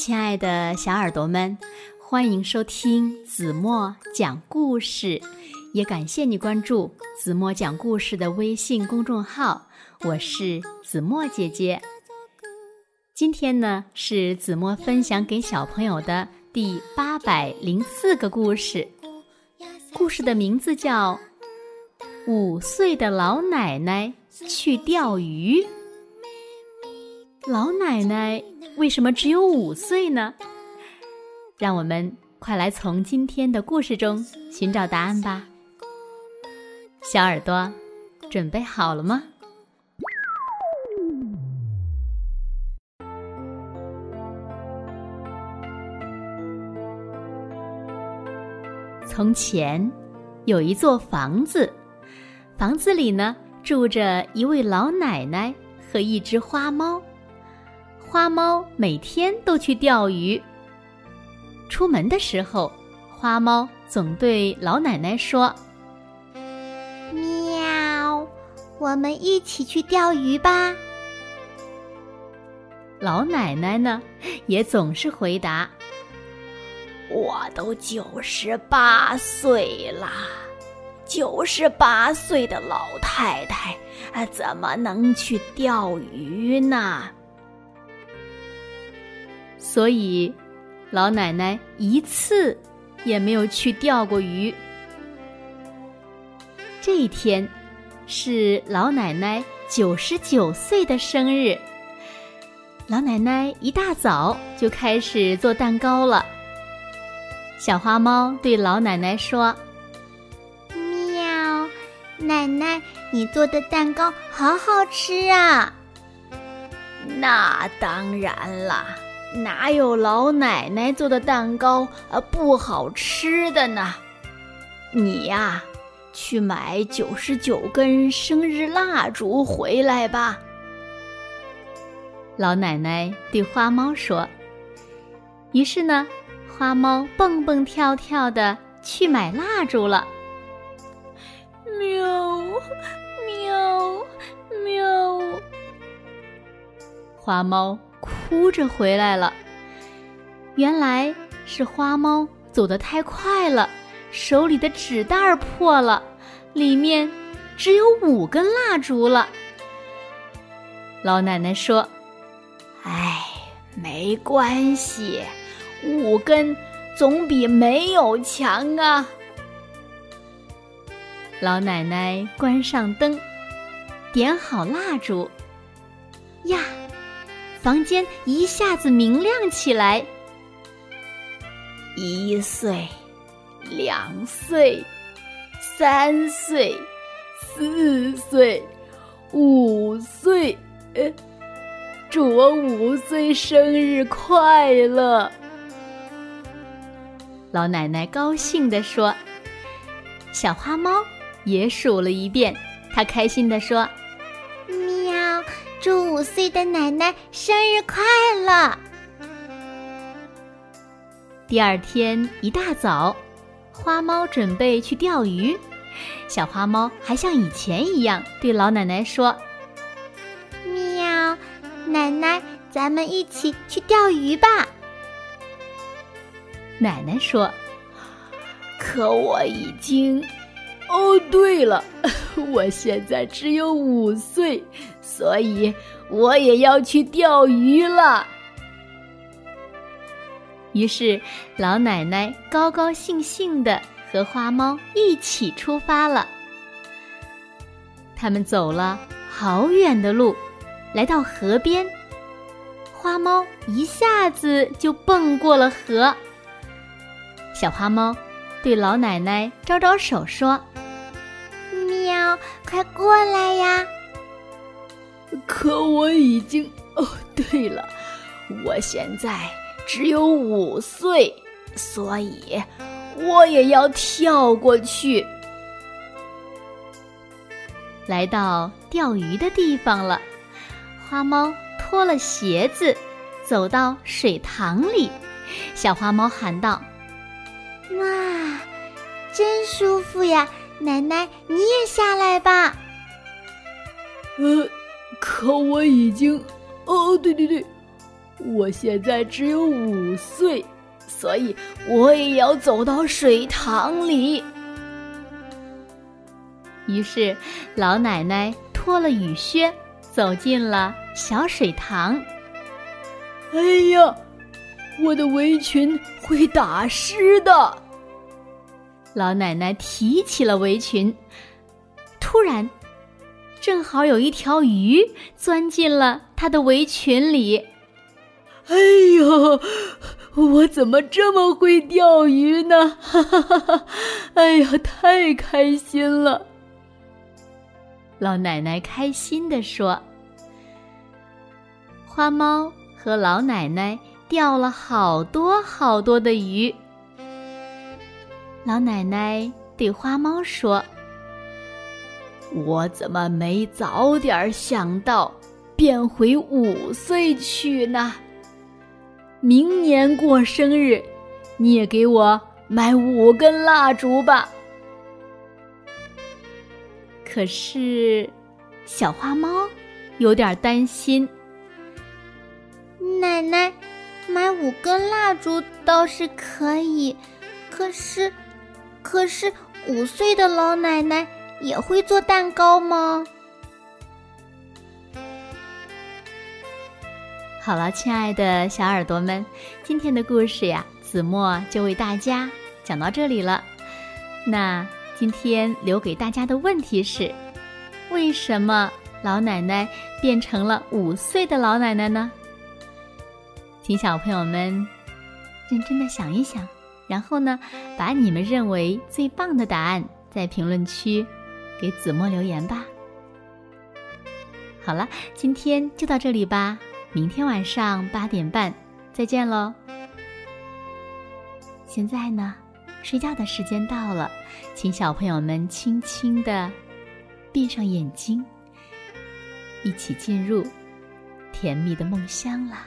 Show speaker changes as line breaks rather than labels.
亲爱的小耳朵们，欢迎收听子墨讲故事，也感谢你关注子墨讲故事的微信公众号。我是子墨姐姐。今天呢，是子墨分享给小朋友的第八百零四个故事，故事的名字叫《五岁的老奶奶去钓鱼》。老奶奶为什么只有五岁呢？让我们快来从今天的故事中寻找答案吧。小耳朵，准备好了吗？从前有一座房子，房子里呢住着一位老奶奶和一只花猫。花猫每天都去钓鱼。出门的时候，花猫总对老奶奶说：“
喵，我们一起去钓鱼吧。”
老奶奶呢，也总是回答：“
我都九十八岁了，九十八岁的老太太啊，怎么能去钓鱼呢？”
所以，老奶奶一次也没有去钓过鱼。这一天是老奶奶九十九岁的生日。老奶奶一大早就开始做蛋糕了。小花猫对老奶奶说：“
喵，奶奶，你做的蛋糕好好吃啊！”
那当然啦。哪有老奶奶做的蛋糕啊不好吃的呢？你呀，去买九十九根生日蜡烛回来吧。
老奶奶对花猫说。于是呢，花猫蹦蹦跳跳的去买蜡烛了。
喵，喵，喵，
花猫。哭着回来了，原来是花猫走得太快了，手里的纸袋破了，里面只有五根蜡烛了。老奶奶说：“
哎，没关系，五根总比没有强啊。”
老奶奶关上灯，点好蜡烛，房间一下子明亮起来。
一岁，两岁，三岁，四岁，五岁，祝我五岁生日快乐！
老奶奶高兴地说。小花猫也数了一遍，它开心地说。
祝五岁的奶奶生日快乐！
第二天一大早，花猫准备去钓鱼。小花猫还像以前一样对老奶奶说：“
喵，奶奶，咱们一起去钓鱼吧。”
奶奶说：“
可我已经……哦，对了，我现在只有五岁。”所以我也要去钓鱼了。
于是，老奶奶高高兴兴的和花猫一起出发了。他们走了好远的路，来到河边，花猫一下子就蹦过了河。小花猫对老奶奶招招手说：“
喵，快过来呀！”
可我已经哦，对了，我现在只有五岁，所以我也要跳过去。
来到钓鱼的地方了，花猫脱了鞋子，走到水塘里，小花猫喊道：“
哇，真舒服呀！奶奶，你也下来吧。”
呃。可我已经，哦，对对对，我现在只有五岁，所以我也要走到水塘里。
于是，老奶奶脱了雨靴，走进了小水塘。
哎呀，我的围裙会打湿的。
老奶奶提起了围裙，突然，正好有一条鱼钻进了他的围裙里。
哎呦，我怎么这么会钓鱼呢？哈哈哈哈！哎呀，太开心了！
老奶奶开心地说：“花猫和老奶奶钓了好多好多的鱼。”老奶奶对花猫说：“
我怎么没早点想到变回五岁去呢？明年过生日，你也给我买五根蜡烛吧。”
可是，小花猫有点担心。
奶奶，买五根蜡烛倒是可以，可是。可是五岁的老奶奶也会做蛋糕吗？
好了，亲爱的小耳朵们，今天的故事呀，子墨就为大家讲到这里了。那今天留给大家的问题是：为什么老奶奶变成了五岁的老奶奶呢？请小朋友们认真的想一想。然后呢，把你们认为最棒的答案在评论区给子墨留言吧。好了，今天就到这里吧，明天晚上八点半再见喽。现在呢，睡觉的时间到了，请小朋友们轻轻的闭上眼睛，一起进入甜蜜的梦乡啦。